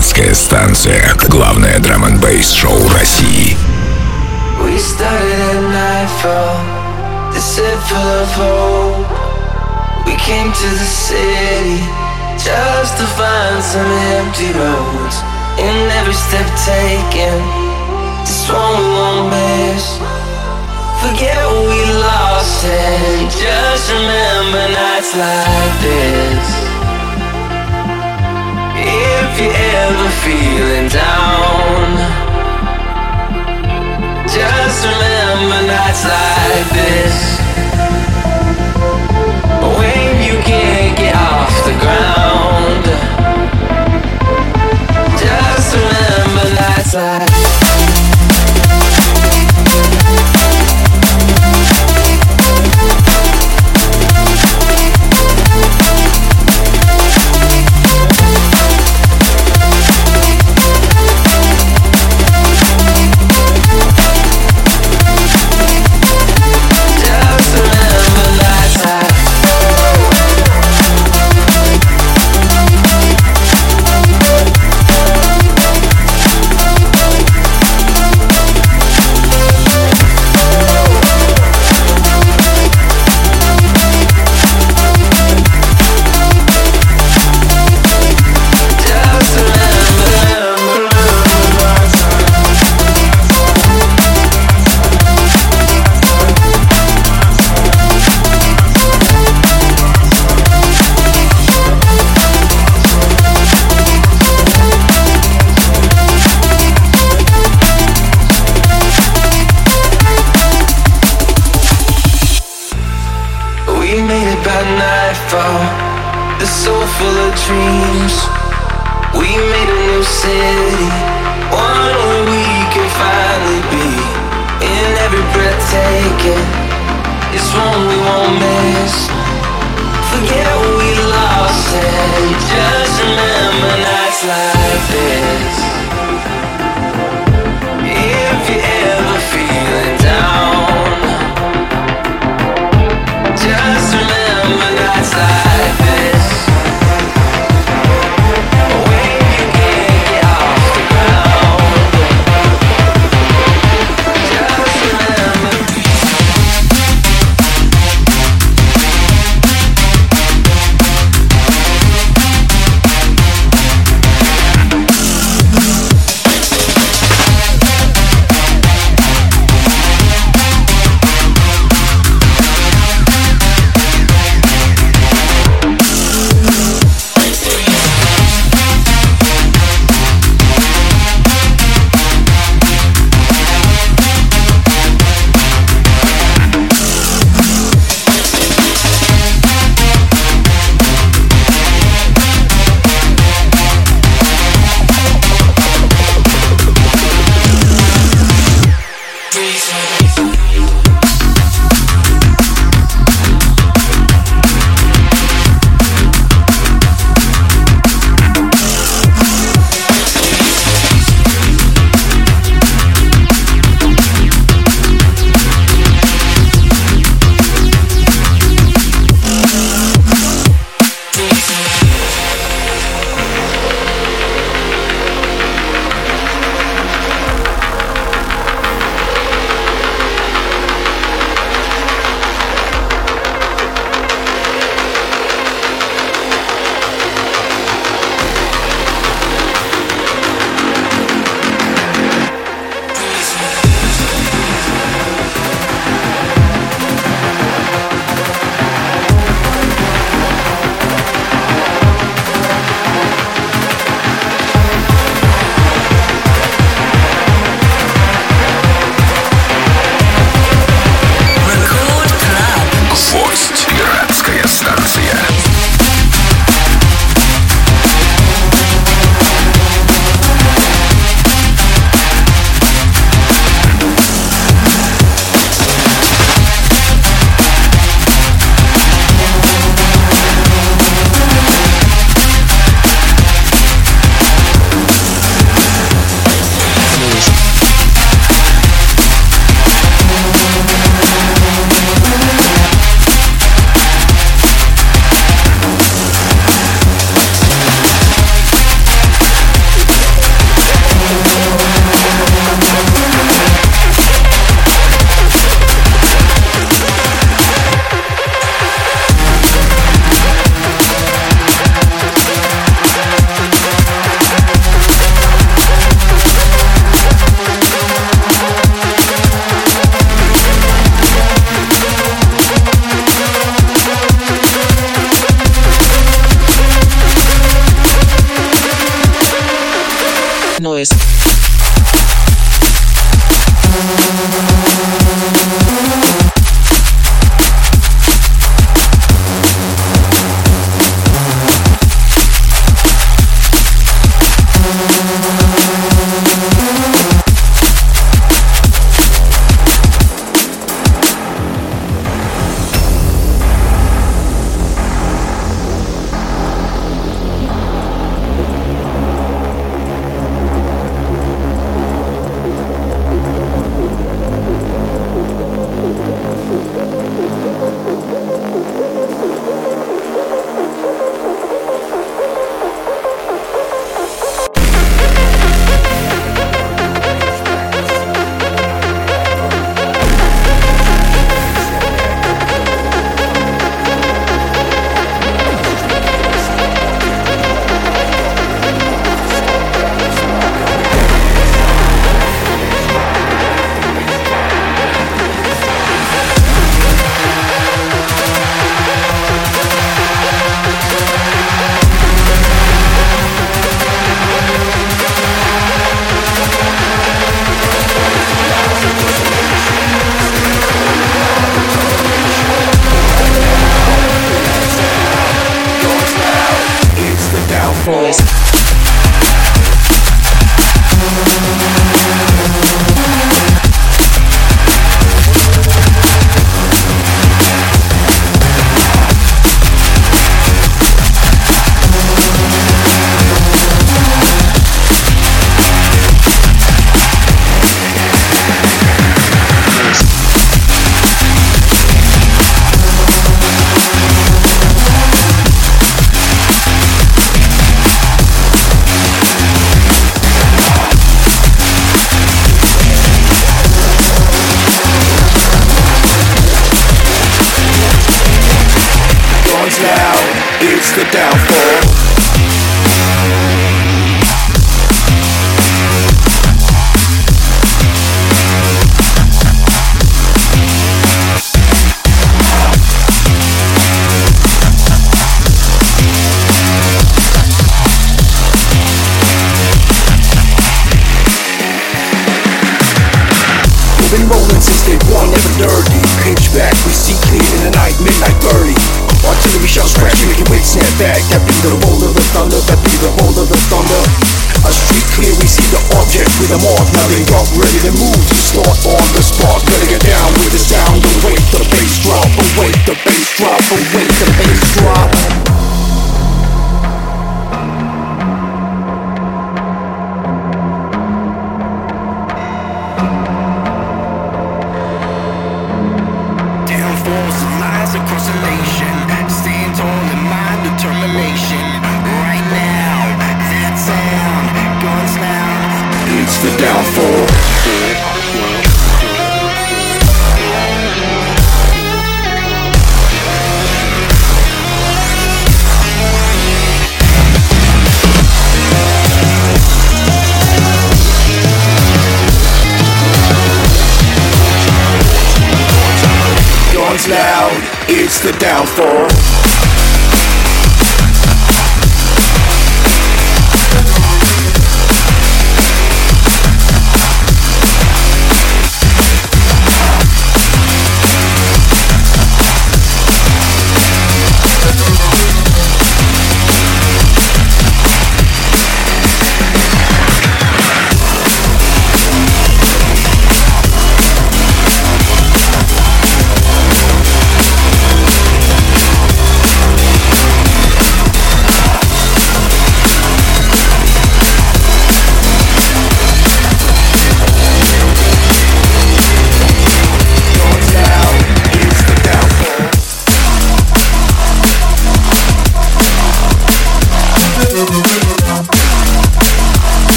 Пиратская станция. Главное драм н шоу России. We started at nightfall, the set full of hope. We came to the city just to find some empty roads. In every step taken, this one we won't miss. Forget what we lost and just remember nights like this. If you're ever feeling down, just remember nights like this. When you can't get off the ground, just remember nights like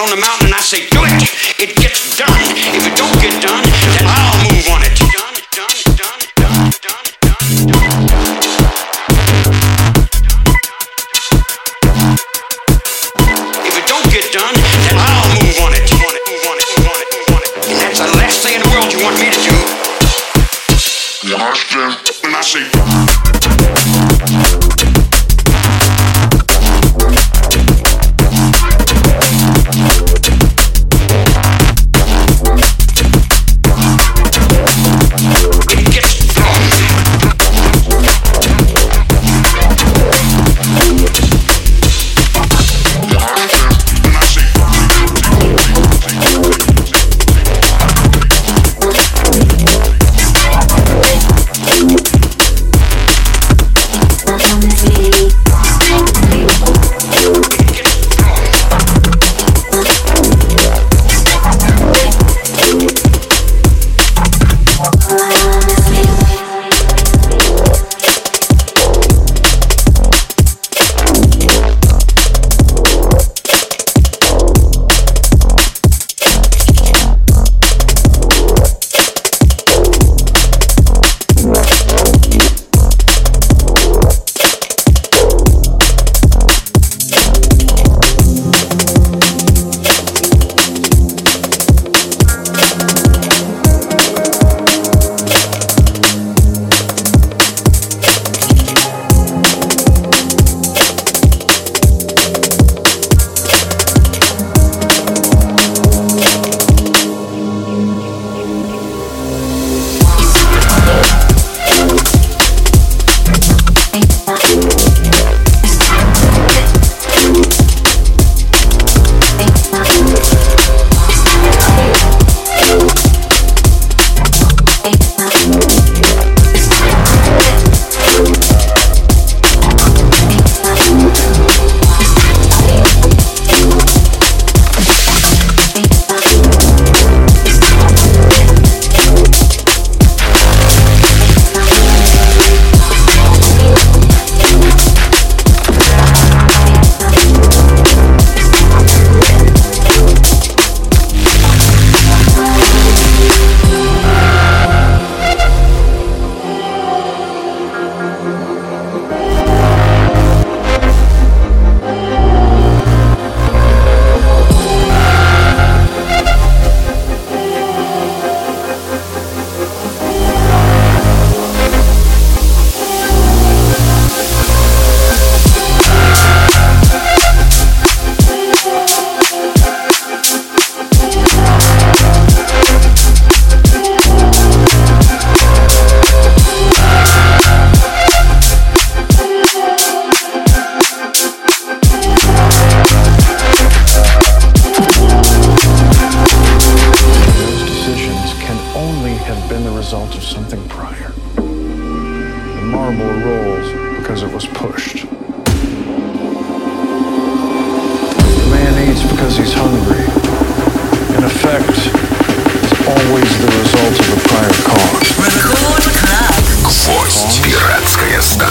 on the mountain.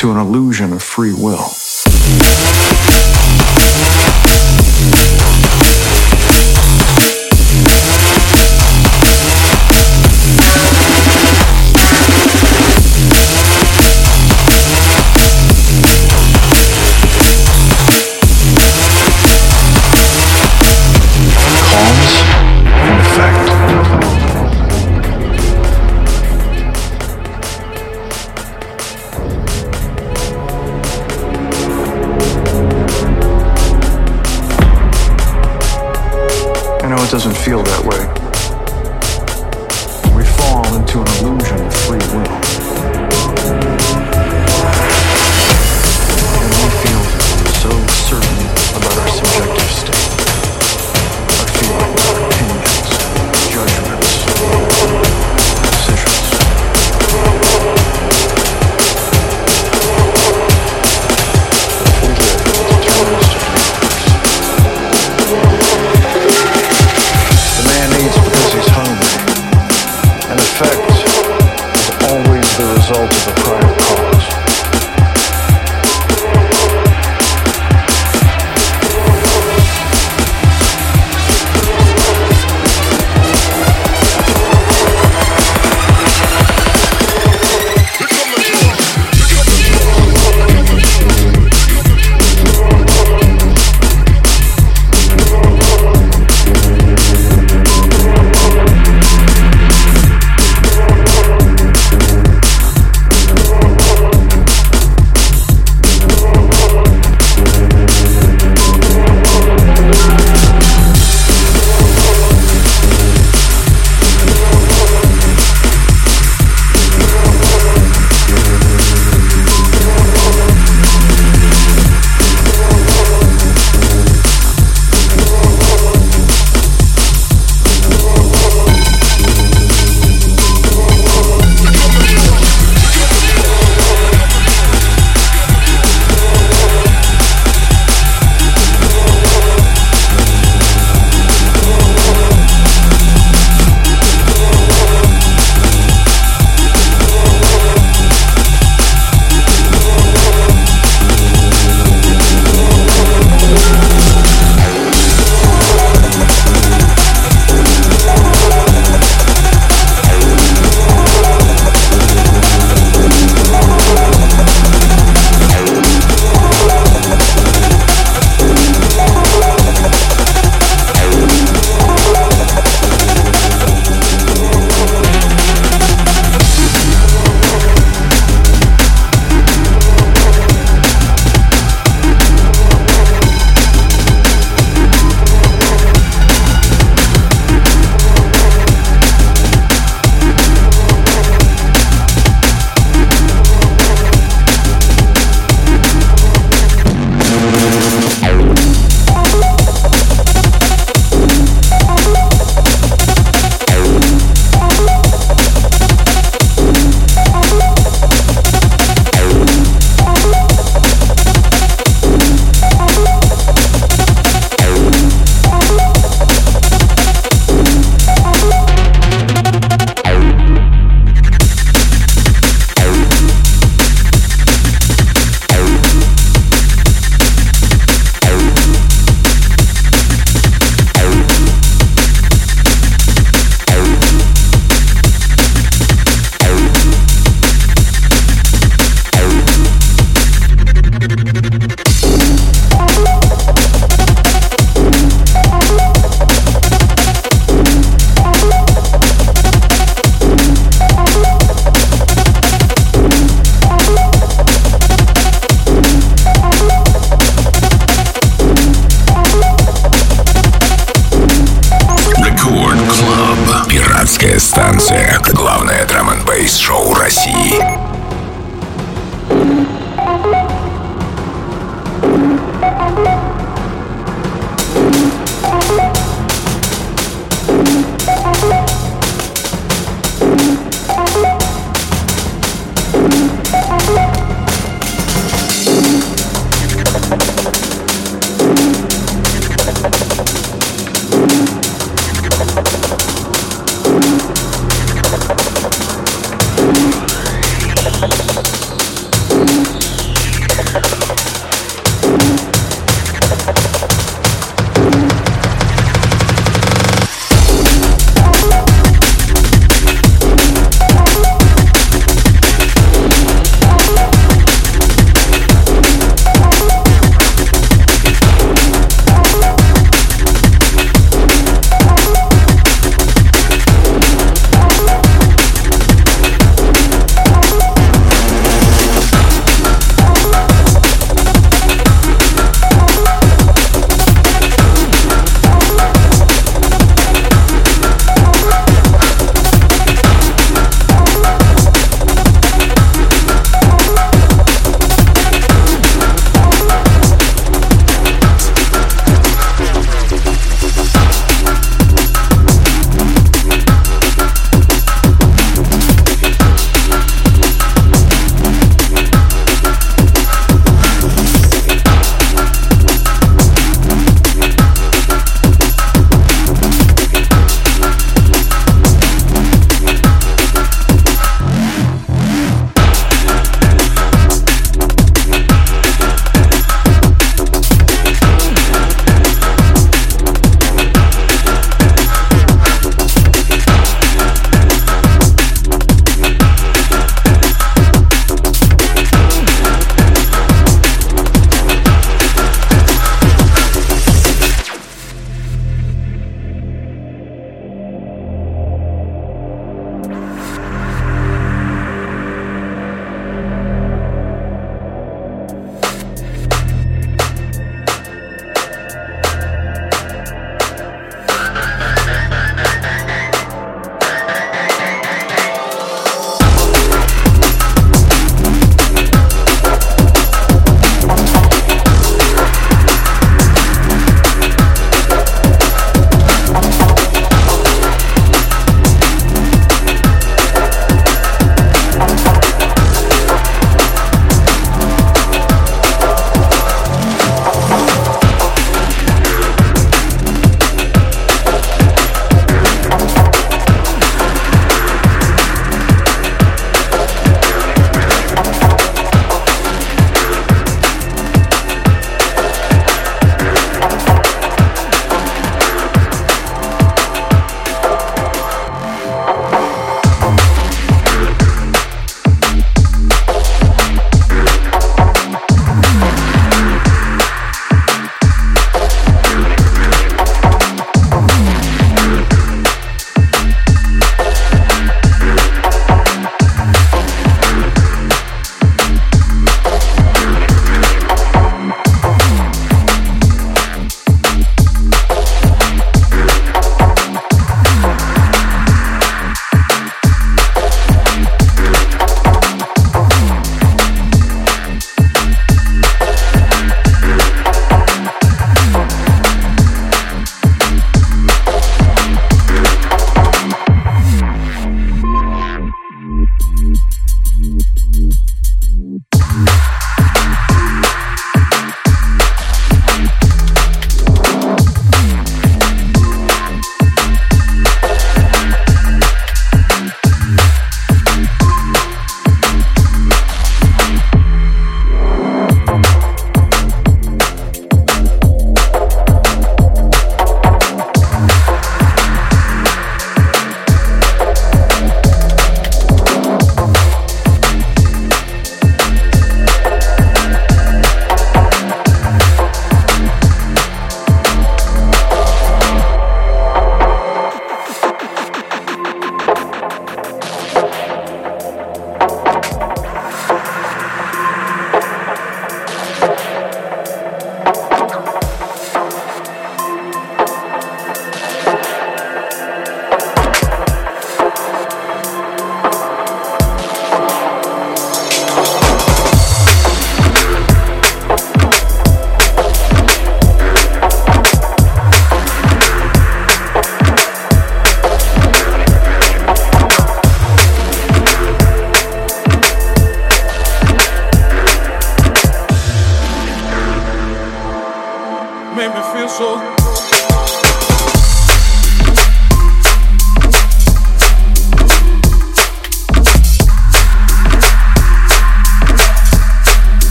to an illusion of free will.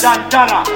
Jamaican Dandana.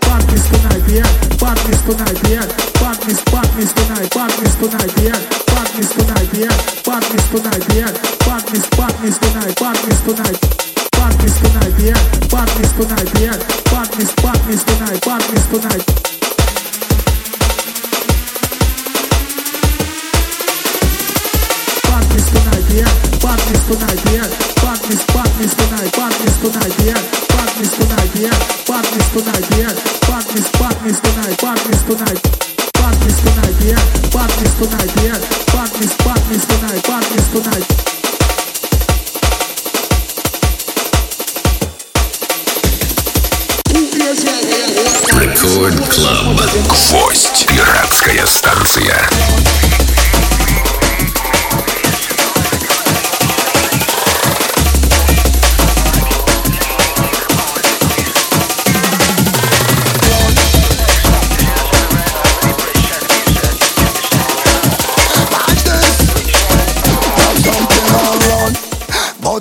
Badness tonight, yeah. Badness tonight, yeah. Badness, badness tonight, badness tonight, yeah. Badness tonight, yeah. Badness tonight, yeah. Badness, badness tonight, badness tonight. Badness tonight, yeah. Badness tonight, yeah. Badness, badness tonight, badness tonight. Badness tonight, yeah. Рекорд Клаб. Гвоздь. Пиратская станция.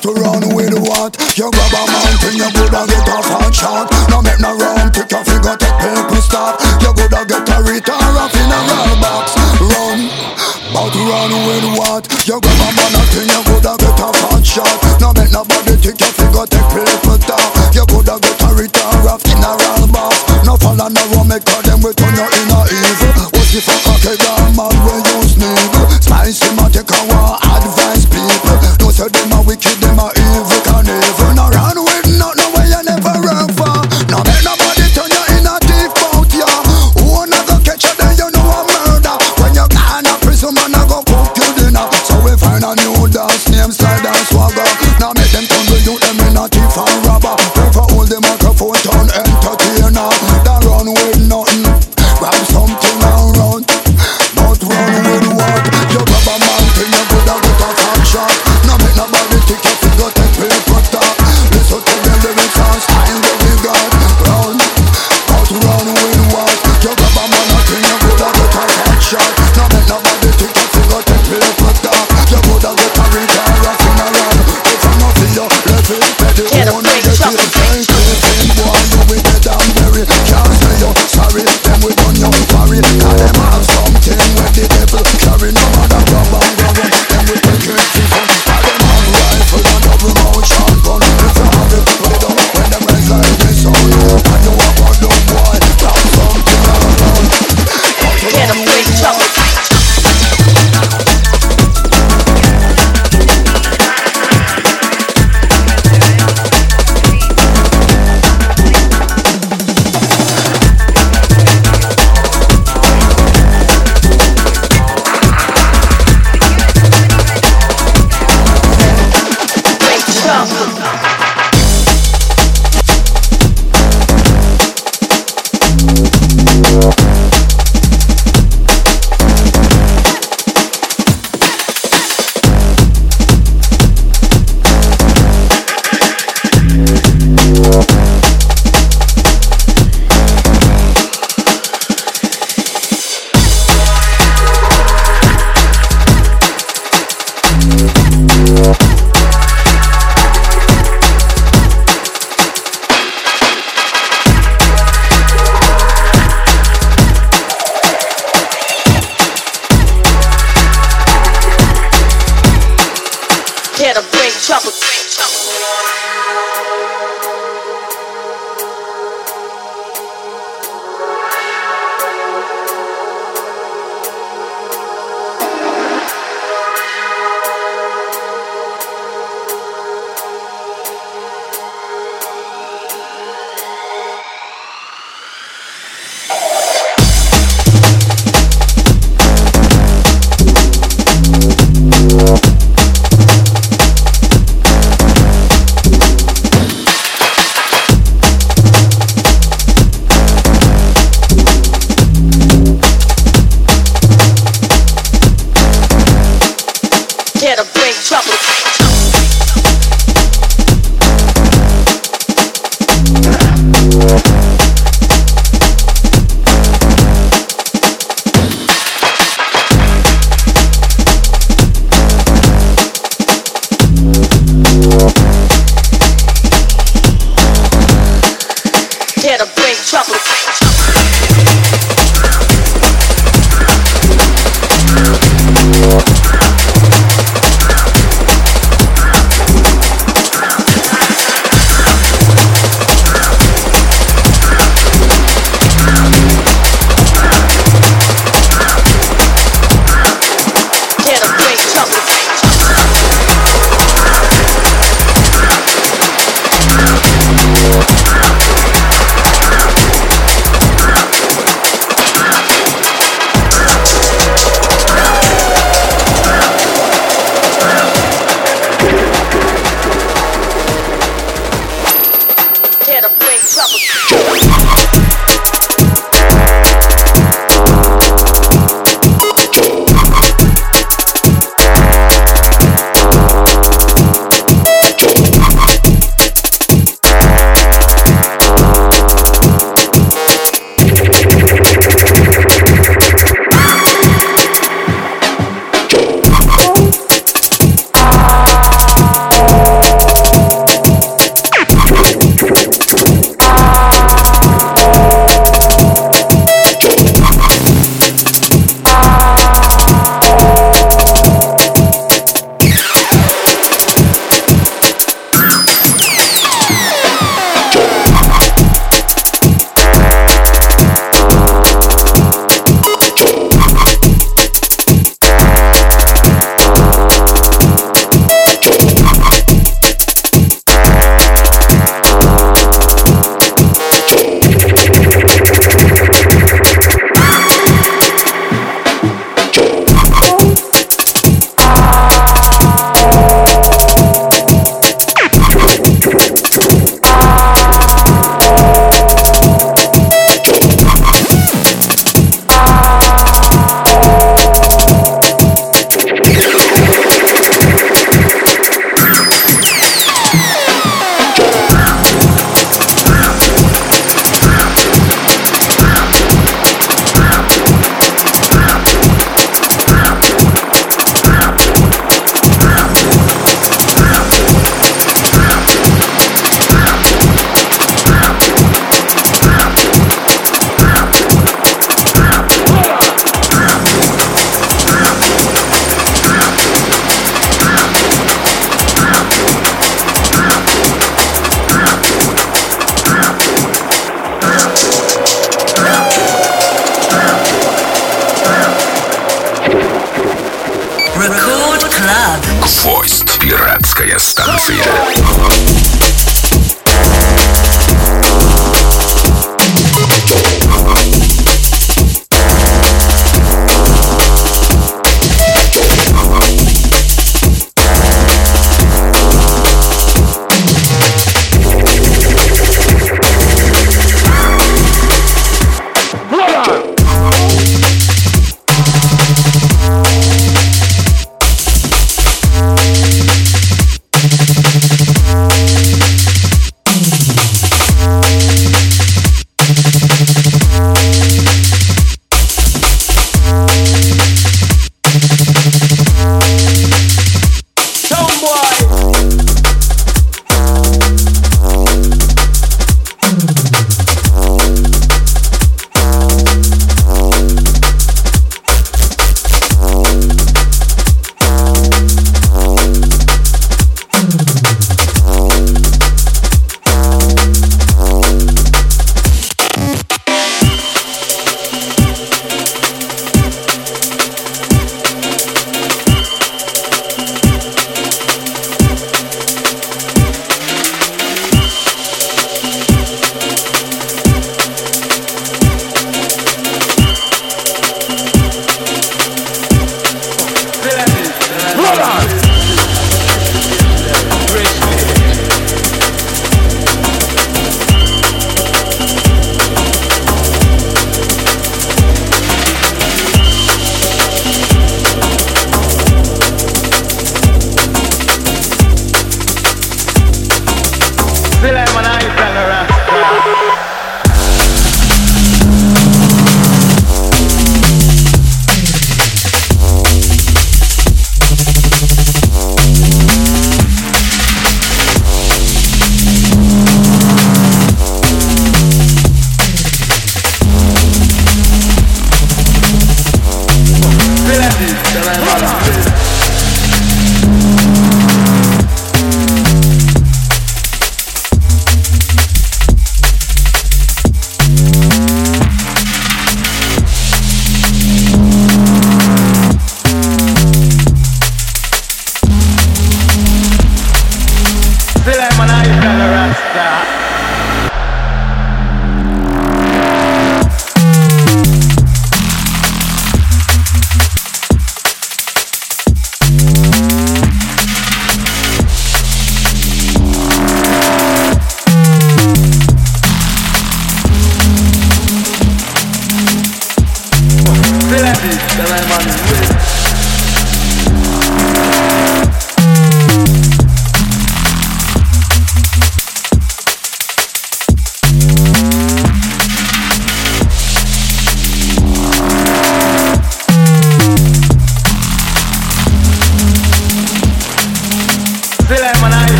To run with what? You grab a mountain, you coulda get a fat shot. No make no wrong, pick a figure, take people stop. You coulda get a return off in a roll box. Run, but run with what? You grab a mountain, you coulda get a fat shot. No make nobody take your figure, take people stop. You coulda get a return off in a roll box. No follow no wrong, make them we turn you in a evil. What if a cocky down man when you sneak? Spicy man take a war, them a wicked, them a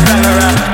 bassline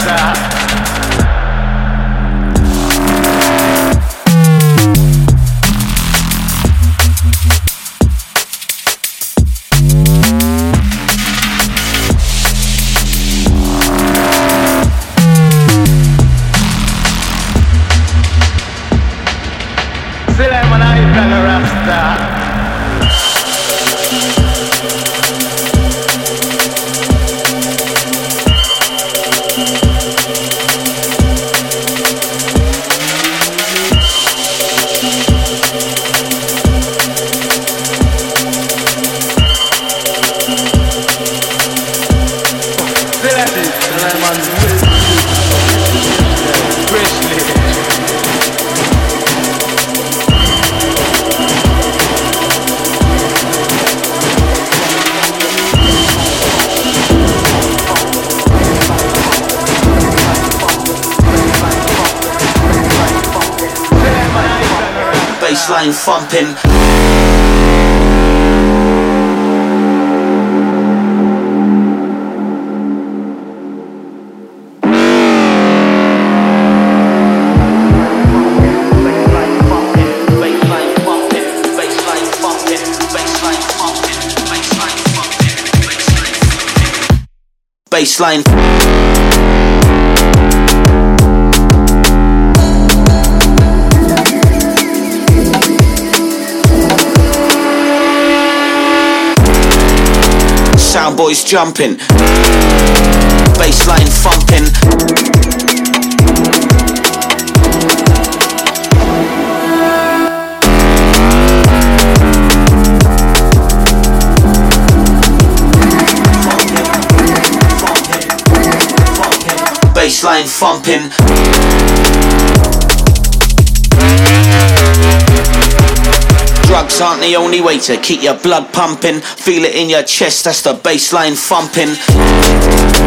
jumping, bassline thumping. Bassline thumping. drugs aren't the only way to keep your blood pumping. Feel it in your chest, that's the bassline thumping.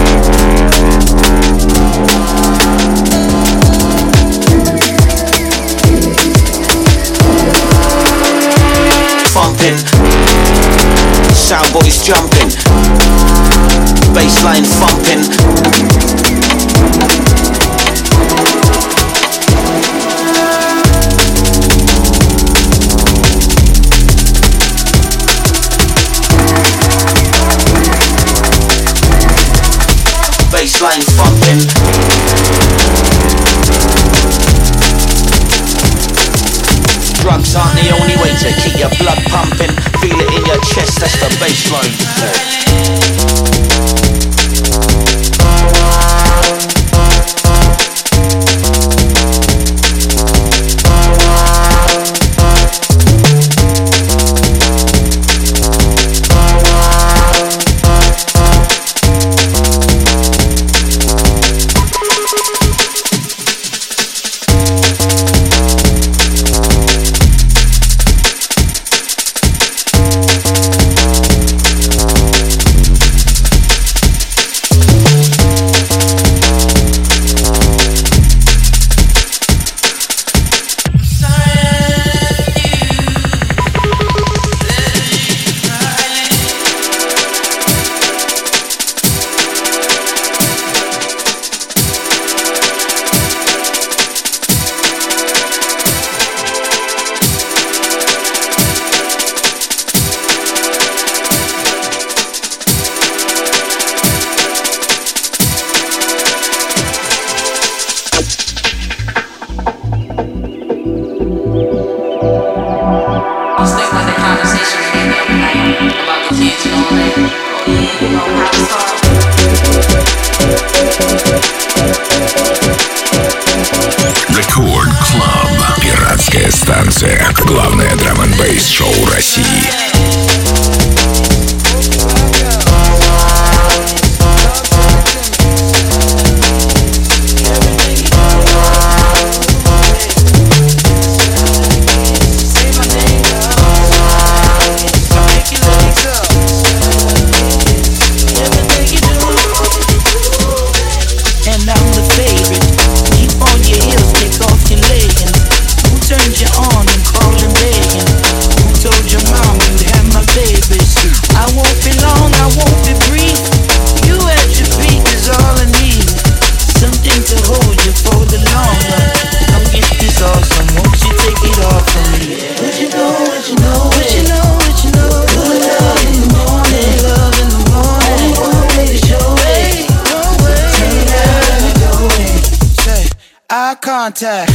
contact.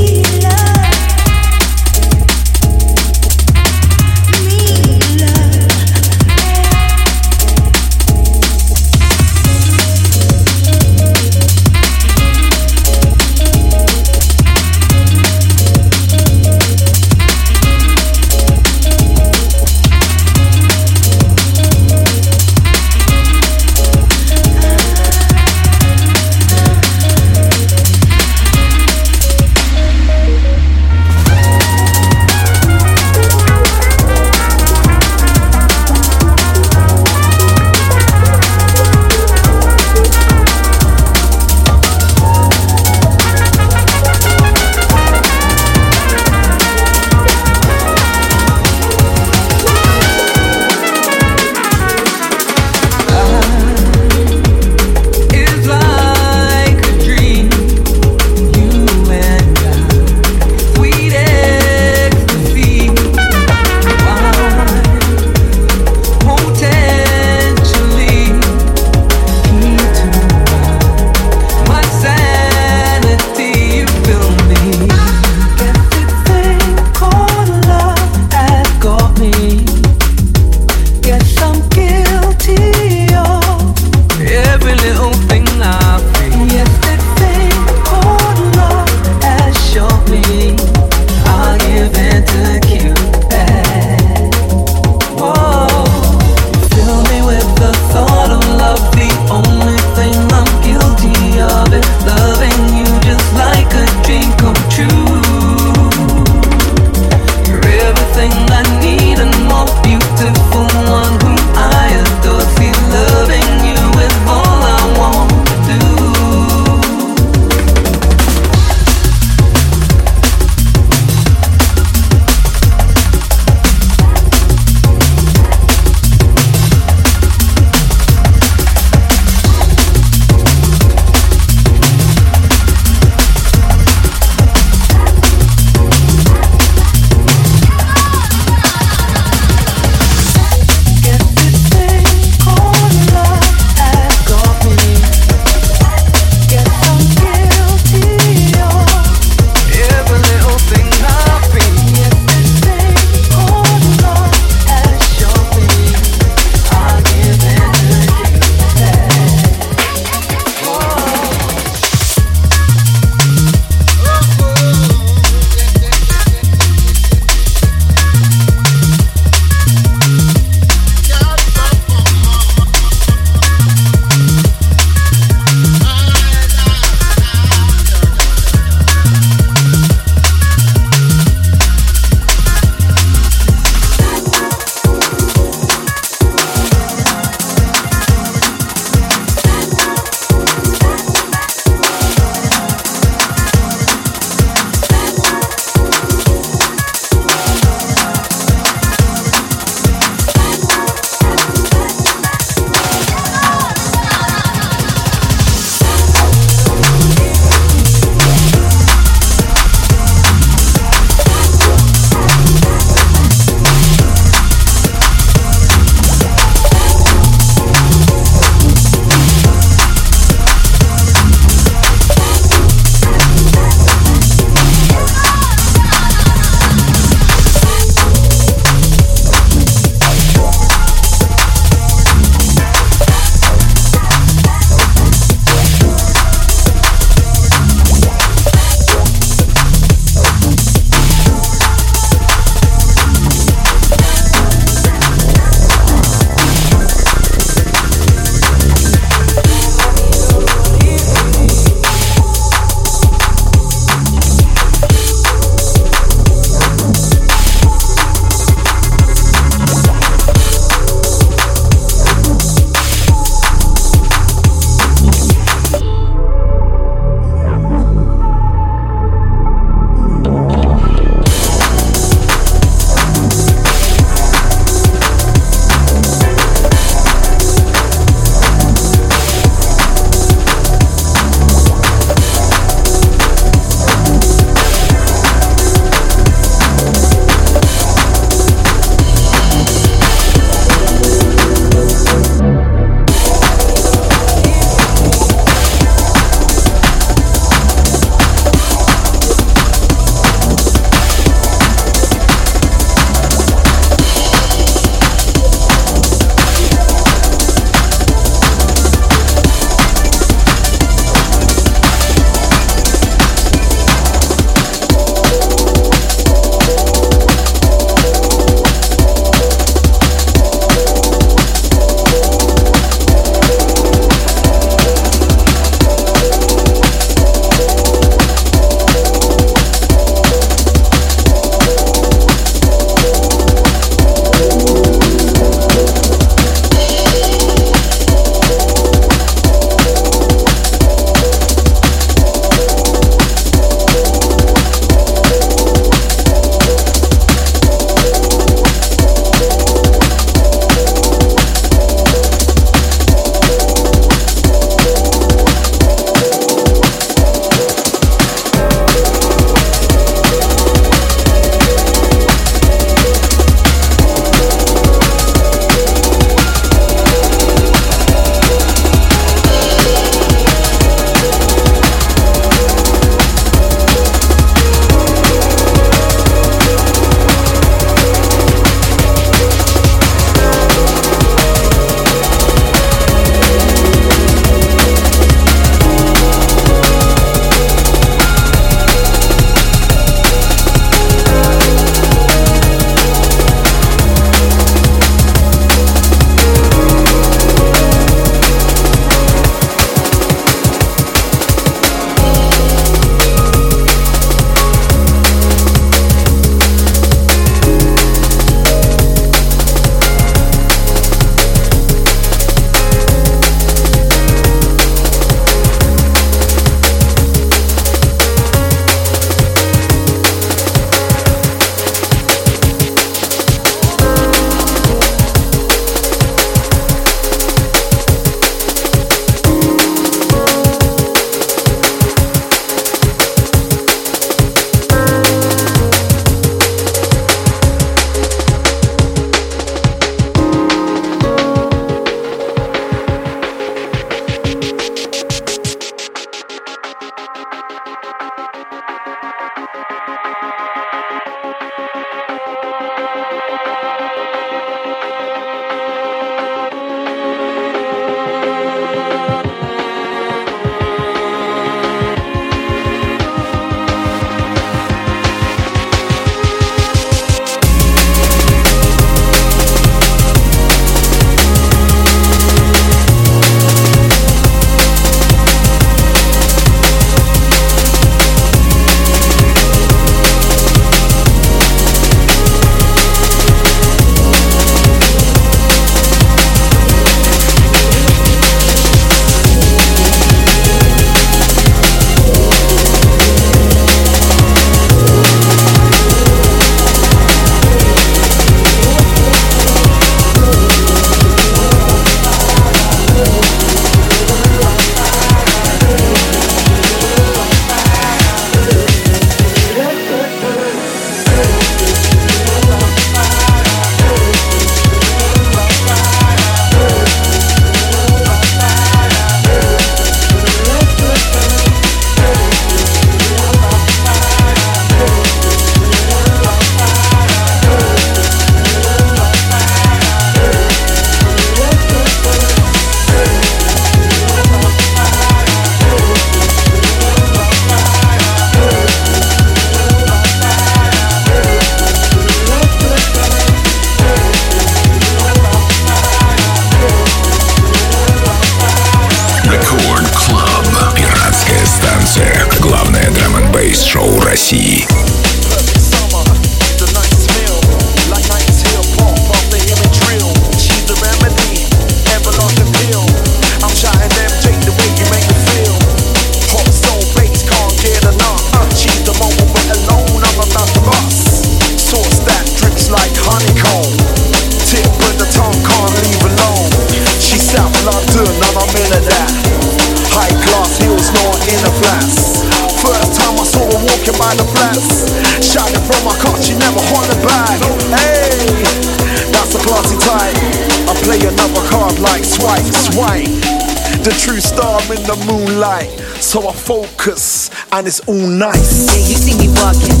In the moonlight. So I focus and it's all nice. Yeah, you see me walking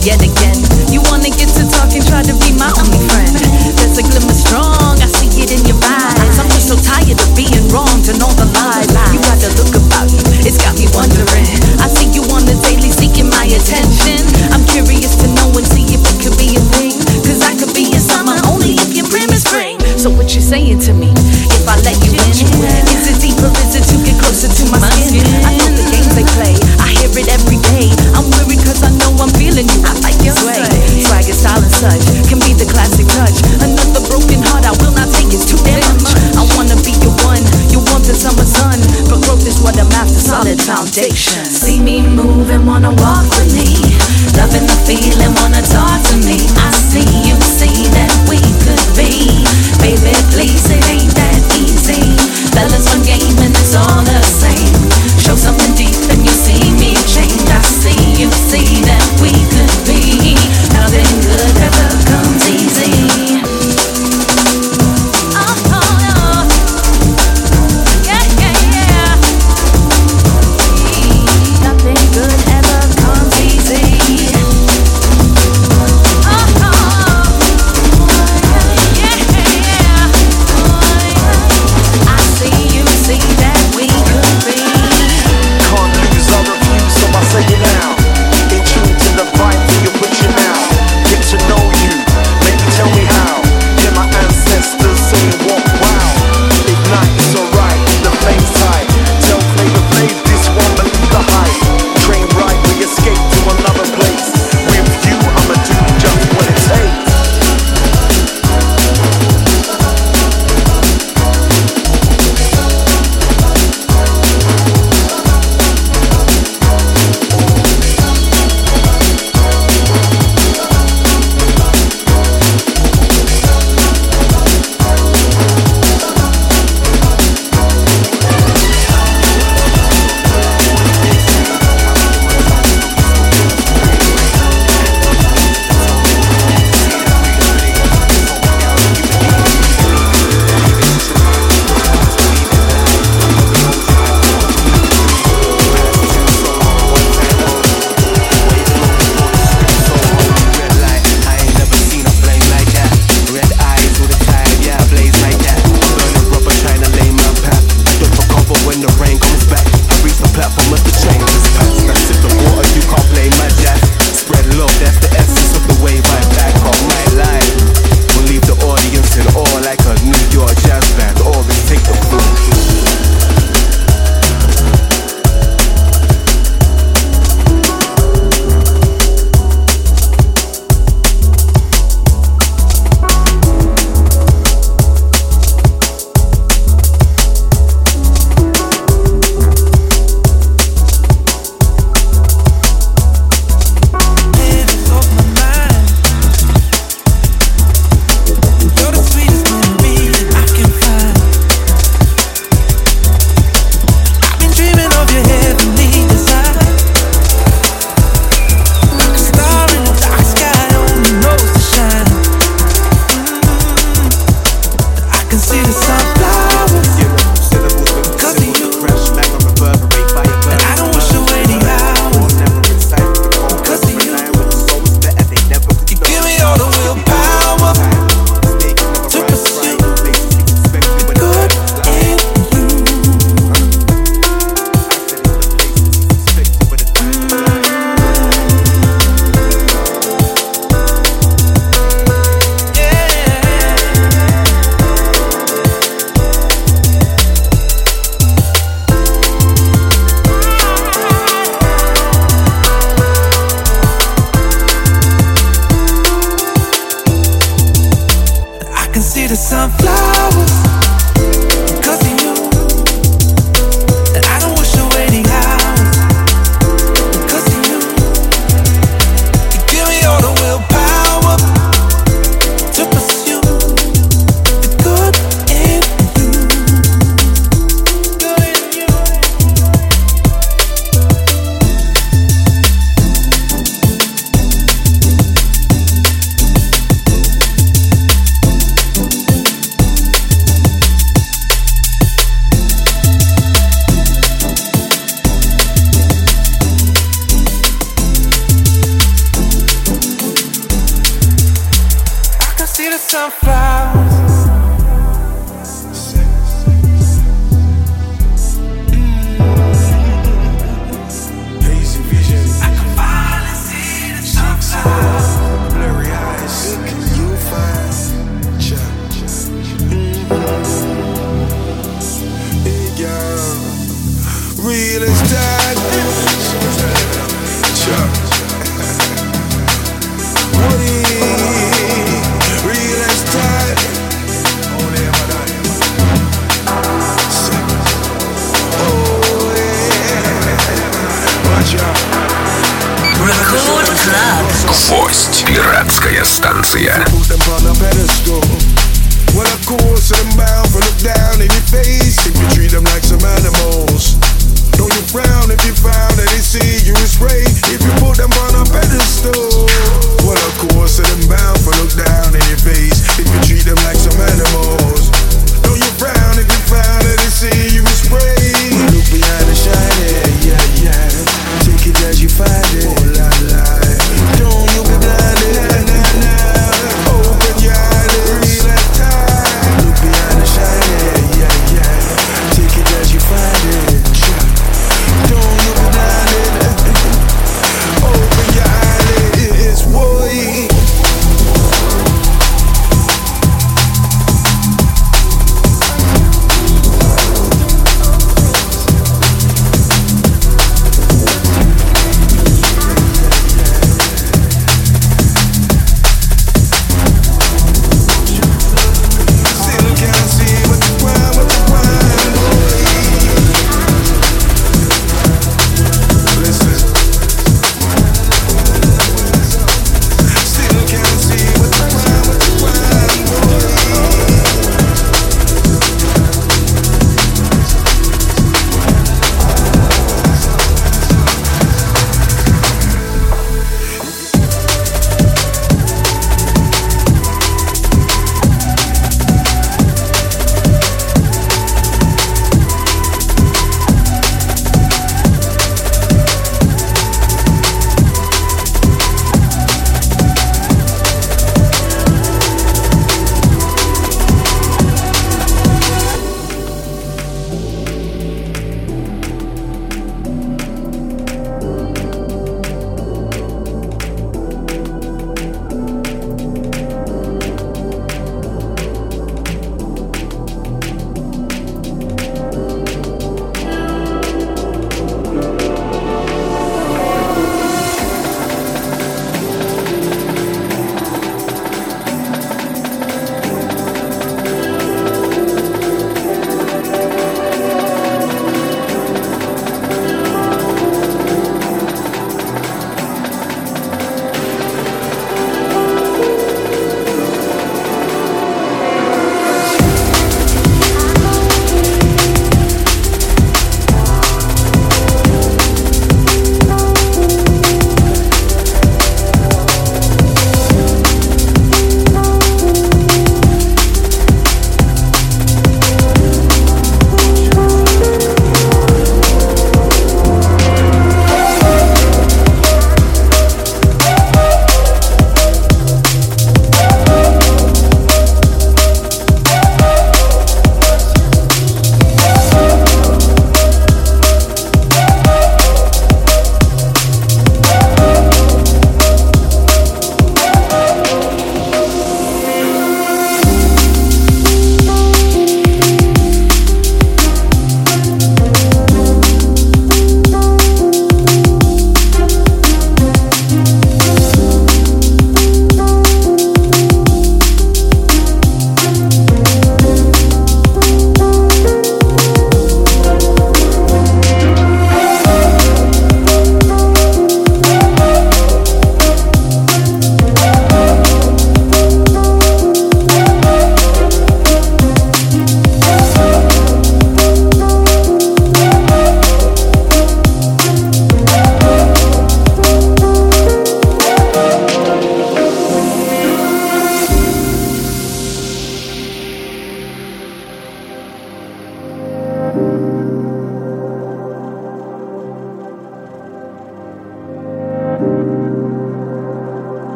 yet again. You wanna get to talking, try to be my only friend. There's a glimmer strong, I see it in your eyes. I'm just so tired of being wrong to know the lies. You got the look about you, it's got me wondering. I see you on the daily seeking my attention. I'm curious to know and see if it could be a thing. Cause I could be in summer only if your brim is spring. So what you saying to me? If I let you in, is it deeper? Is it to get closer to my skin? I know the games they play. I hear it every day. I'm worried cause I know I'm feeling you. I like your sway. Swagger, style, and such can be the classic touch. Another broken heart, I will not take. it too damn much. I wanna be your one. You want the summer sun, but growth is what I'm after. Solid foundation. See me move and wanna walk with me. Loving the feeling, wanna talk to me. I see you see that we could be. Baby, please, it ain't that one game and it's all the same. Show something deep and you see me change. I see you see that we could be nothing good.